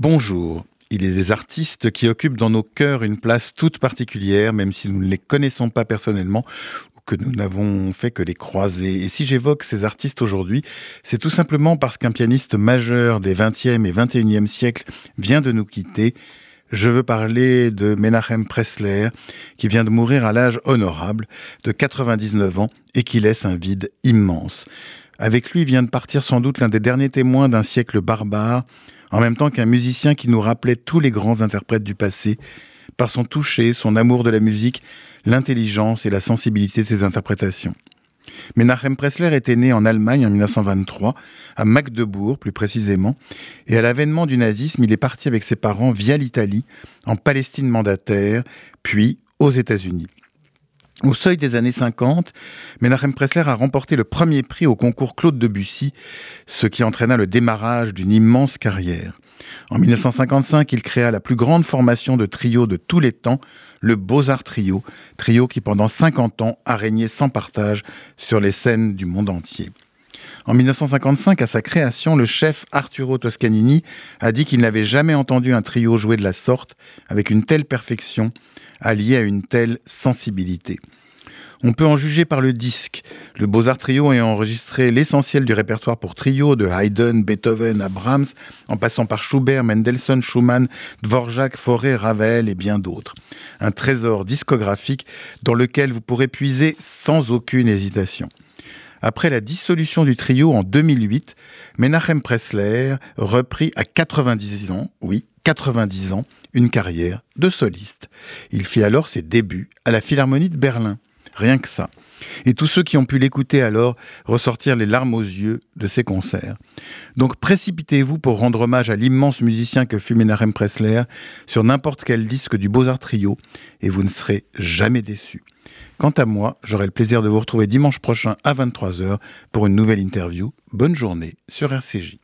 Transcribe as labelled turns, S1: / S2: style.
S1: Bonjour. Il est des artistes qui occupent dans nos cœurs une place toute particulière, même si nous ne les connaissons pas personnellement ou que nous n'avons fait que les croiser. Et si j'évoque ces artistes aujourd'hui, c'est tout simplement parce qu'un pianiste majeur des 20e et 21e siècles vient de nous quitter. Je veux parler de Menachem Pressler, qui vient de mourir à l'âge honorable de 99 ans et qui laisse un vide immense. Avec lui vient de partir sans doute l'un des derniers témoins d'un siècle barbare, en même temps qu'un musicien qui nous rappelait tous les grands interprètes du passé, par son toucher, son amour de la musique, l'intelligence et la sensibilité de ses interprétations. Menachem Pressler était né en Allemagne en 1923, à Magdebourg plus précisément, et à l'avènement du nazisme, il est parti avec ses parents via l'Italie, en Palestine mandataire, puis aux États-Unis. Au seuil des années 50, Menachem Pressler a remporté le premier prix au concours Claude Debussy, ce qui entraîna le démarrage d'une immense carrière. En 1955, il créa la plus grande formation de trio de tous les temps, le Beaux-Arts Trio, trio qui pendant 50 ans a régné sans partage sur les scènes du monde entier. En 1955, à sa création, le chef Arturo Toscanini a dit qu'il n'avait jamais entendu un trio jouer de la sorte, avec une telle perfection, allié à une telle sensibilité. On peut en juger par le disque. Le Beaux-Arts Trio a enregistré l'essentiel du répertoire pour trio de Haydn, Beethoven à en passant par Schubert, Mendelssohn, Schumann, Dvorak, Fauré, Ravel et bien d'autres. Un trésor discographique dans lequel vous pourrez puiser sans aucune hésitation. Après la dissolution du trio en 2008, Menachem Pressler reprit à 90 ans, oui, 90 ans, une carrière de soliste. Il fit alors ses débuts à la Philharmonie de Berlin. Rien que ça. Et tous ceux qui ont pu l'écouter alors ressortirent les larmes aux yeux de ses concerts. Donc précipitez-vous pour rendre hommage à l'immense musicien que fut Menachem Pressler sur n'importe quel disque du Beaux-Arts Trio et vous ne serez jamais déçus. Quant à moi, j'aurai le plaisir de vous retrouver dimanche prochain à 23h pour une nouvelle interview. Bonne journée sur RCJ.